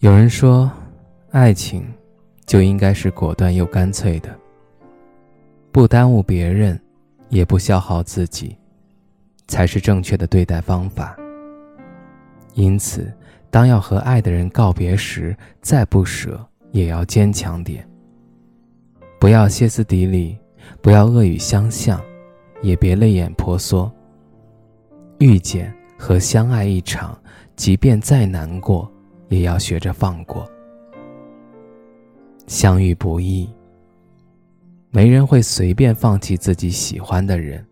有人说，爱情就应该是果断又干脆的，不耽误别人，也不消耗自己，才是正确的对待方法。因此，当要和爱的人告别时，再不舍也要坚强点，不要歇斯底里，不要恶语相向，也别泪眼婆娑。遇见和相爱一场，即便再难过。也要学着放过。相遇不易，没人会随便放弃自己喜欢的人。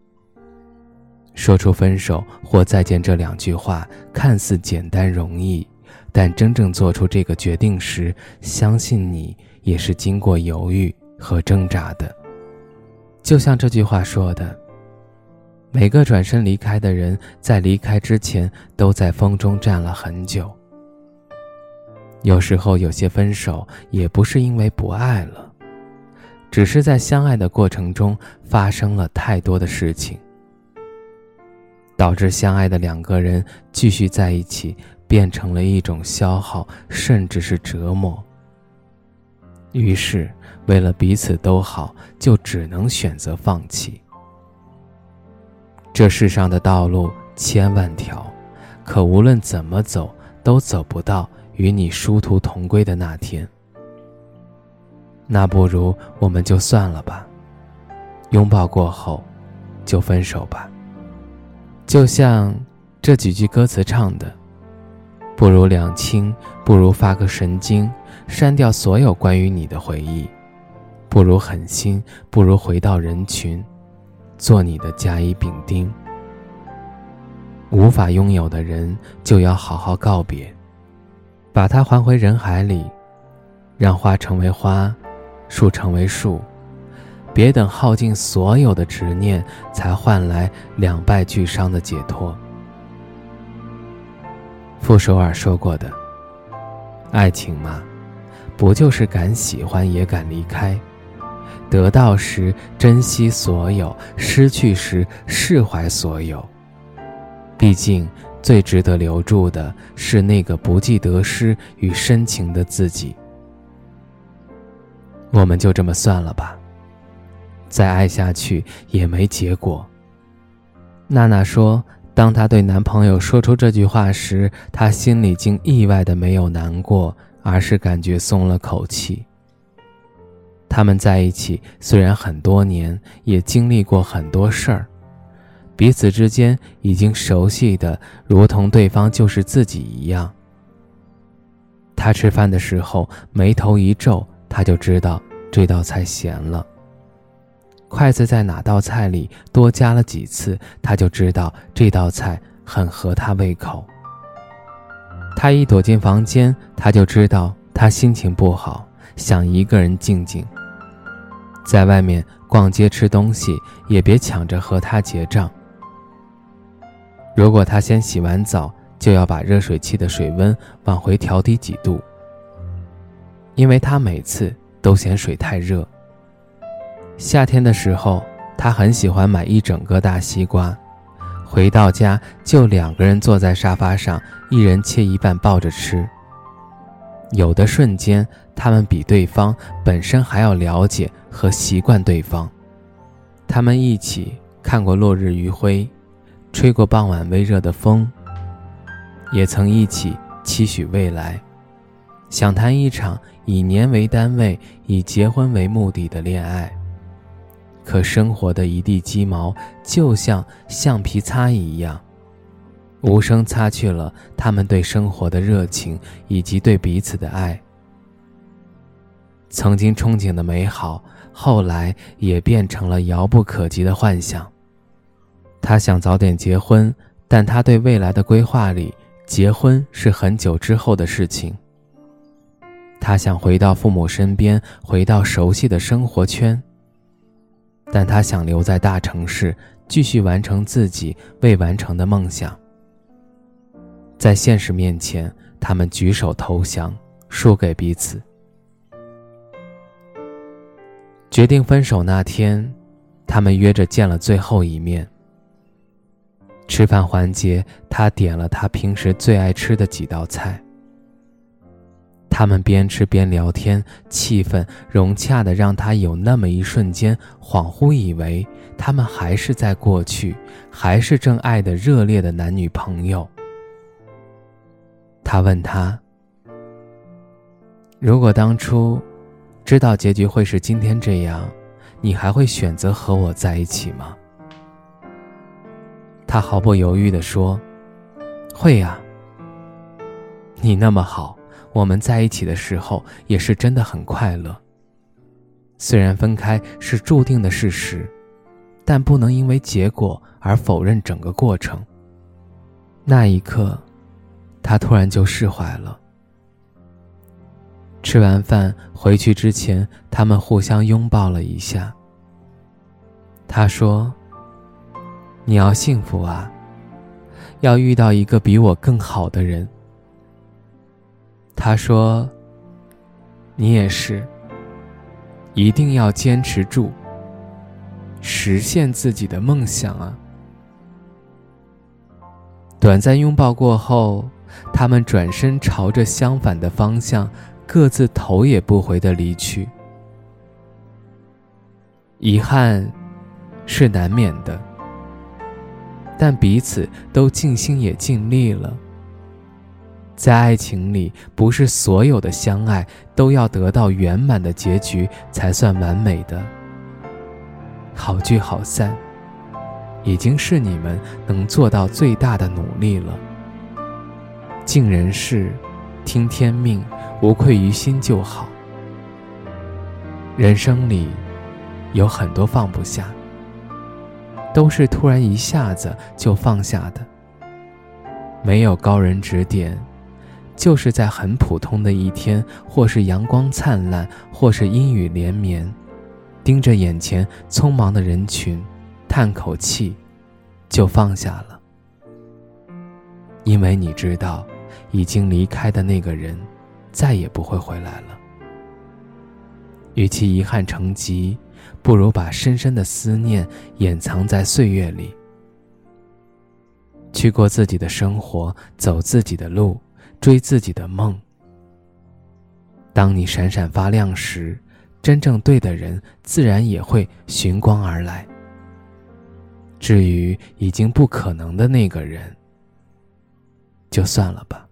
说出分手或再见这两句话看似简单容易，但真正做出这个决定时，相信你也是经过犹豫和挣扎的。就像这句话说的：“每个转身离开的人，在离开之前，都在风中站了很久。”有时候，有些分手也不是因为不爱了，只是在相爱的过程中发生了太多的事情，导致相爱的两个人继续在一起变成了一种消耗，甚至是折磨。于是，为了彼此都好，就只能选择放弃。这世上的道路千万条，可无论怎么走，都走不到。与你殊途同归的那天，那不如我们就算了吧。拥抱过后，就分手吧。就像这几句歌词唱的：“不如两清，不如发个神经，删掉所有关于你的回忆；不如狠心，不如回到人群，做你的甲乙丙丁。无法拥有的人，就要好好告别。”把它还回人海里，让花成为花，树成为树，别等耗尽所有的执念，才换来两败俱伤的解脱。傅首尔说过的：“爱情嘛，不就是敢喜欢也敢离开？得到时珍惜所有，失去时释怀所有。毕竟。”最值得留住的是那个不计得失与深情的自己。我们就这么算了吧，再爱下去也没结果。娜娜说，当她对男朋友说出这句话时，她心里竟意外的没有难过，而是感觉松了口气。他们在一起虽然很多年，也经历过很多事儿。彼此之间已经熟悉的如同对方就是自己一样。他吃饭的时候眉头一皱，他就知道这道菜咸了。筷子在哪道菜里多加了几次，他就知道这道菜很合他胃口。他一躲进房间，他就知道他心情不好，想一个人静静。在外面逛街吃东西，也别抢着和他结账。如果他先洗完澡，就要把热水器的水温往回调低几度，因为他每次都嫌水太热。夏天的时候，他很喜欢买一整个大西瓜，回到家就两个人坐在沙发上，一人切一半抱着吃。有的瞬间，他们比对方本身还要了解和习惯对方。他们一起看过落日余晖。吹过傍晚微热的风，也曾一起期许未来，想谈一场以年为单位、以结婚为目的的恋爱。可生活的一地鸡毛，就像橡皮擦一样，无声擦去了他们对生活的热情以及对彼此的爱。曾经憧憬的美好，后来也变成了遥不可及的幻想。他想早点结婚，但他对未来的规划里结婚是很久之后的事情。他想回到父母身边，回到熟悉的生活圈。但他想留在大城市，继续完成自己未完成的梦想。在现实面前，他们举手投降，输给彼此。决定分手那天，他们约着见了最后一面。吃饭环节，他点了他平时最爱吃的几道菜。他们边吃边聊天，气氛融洽的让他有那么一瞬间恍惚，以为他们还是在过去，还是正爱的热烈的男女朋友。他问他：“如果当初知道结局会是今天这样，你还会选择和我在一起吗？”他毫不犹豫地说：“会呀，你那么好。”我们在一起的时候也是真的很快乐。虽然分开是注定的事实，但不能因为结果而否认整个过程。那一刻，他突然就释怀了。吃完饭回去之前，他们互相拥抱了一下。他说：“你要幸福啊，要遇到一个比我更好的人。”他说：“你也是，一定要坚持住，实现自己的梦想啊！”短暂拥抱过后，他们转身朝着相反的方向，各自头也不回的离去。遗憾是难免的，但彼此都尽心也尽力了。在爱情里，不是所有的相爱都要得到圆满的结局才算完美的。好聚好散，已经是你们能做到最大的努力了。尽人事，听天命，无愧于心就好。人生里，有很多放不下，都是突然一下子就放下的。没有高人指点。就是在很普通的一天，或是阳光灿烂，或是阴雨连绵，盯着眼前匆忙的人群，叹口气，就放下了。因为你知道，已经离开的那个人，再也不会回来了。与其遗憾成疾，不如把深深的思念掩藏在岁月里，去过自己的生活，走自己的路。追自己的梦。当你闪闪发亮时，真正对的人自然也会寻光而来。至于已经不可能的那个人，就算了吧。